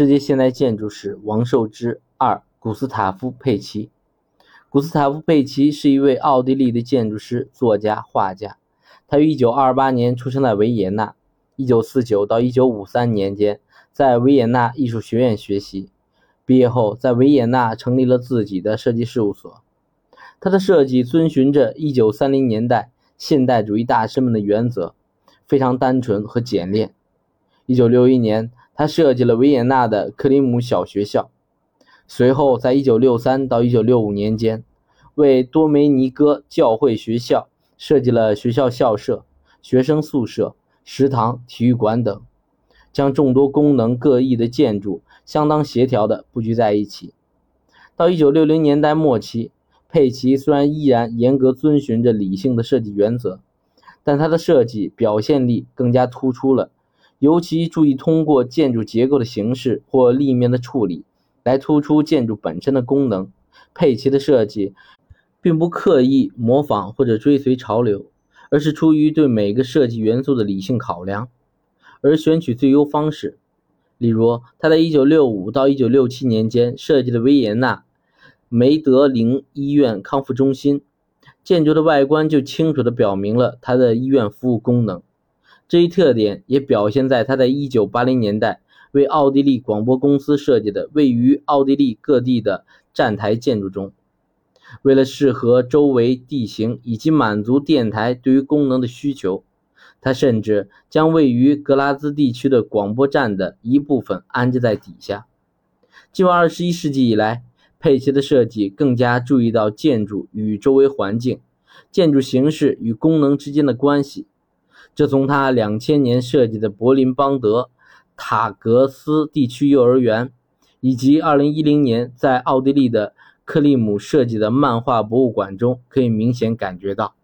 世界现代建筑史王受之二古斯塔夫·佩奇。古斯塔夫·佩奇是一位奥地利的建筑师、作家、画家。他于1928年出生在维也纳，1949到1953年间在维也纳艺术学院学习。毕业后，在维也纳成立了自己的设计事务所。他的设计遵循着1930年代现代主义大师们的原则，非常单纯和简练。1961年，他设计了维也纳的克里姆小学校。随后，在1963到1965年间，为多梅尼哥教会学校设计了学校校舍、学生宿舍、食堂、体育馆等，将众多功能各异的建筑相当协调地布局在一起。到1960年代末期，佩奇虽然依然严格遵循着理性的设计原则，但他的设计表现力更加突出了。尤其注意通过建筑结构的形式或立面的处理，来突出建筑本身的功能。佩奇的设计并不刻意模仿或者追随潮流，而是出于对每个设计元素的理性考量而选取最优方式。例如，他在1965到1967年间设计的维也纳梅德林医院康复中心建筑的外观，就清楚地表明了他的医院服务功能。这一特点也表现在他在1980年代为奥地利广播公司设计的位于奥地利各地的站台建筑中。为了适合周围地形以及满足电台对于功能的需求，他甚至将位于格拉兹地区的广播站的一部分安置在底下。进入21世纪以来，佩奇的设计更加注意到建筑与周围环境、建筑形式与功能之间的关系。这从他两千年设计的柏林邦德塔格斯地区幼儿园，以及二零一零年在奥地利的克利姆设计的漫画博物馆中可以明显感觉到。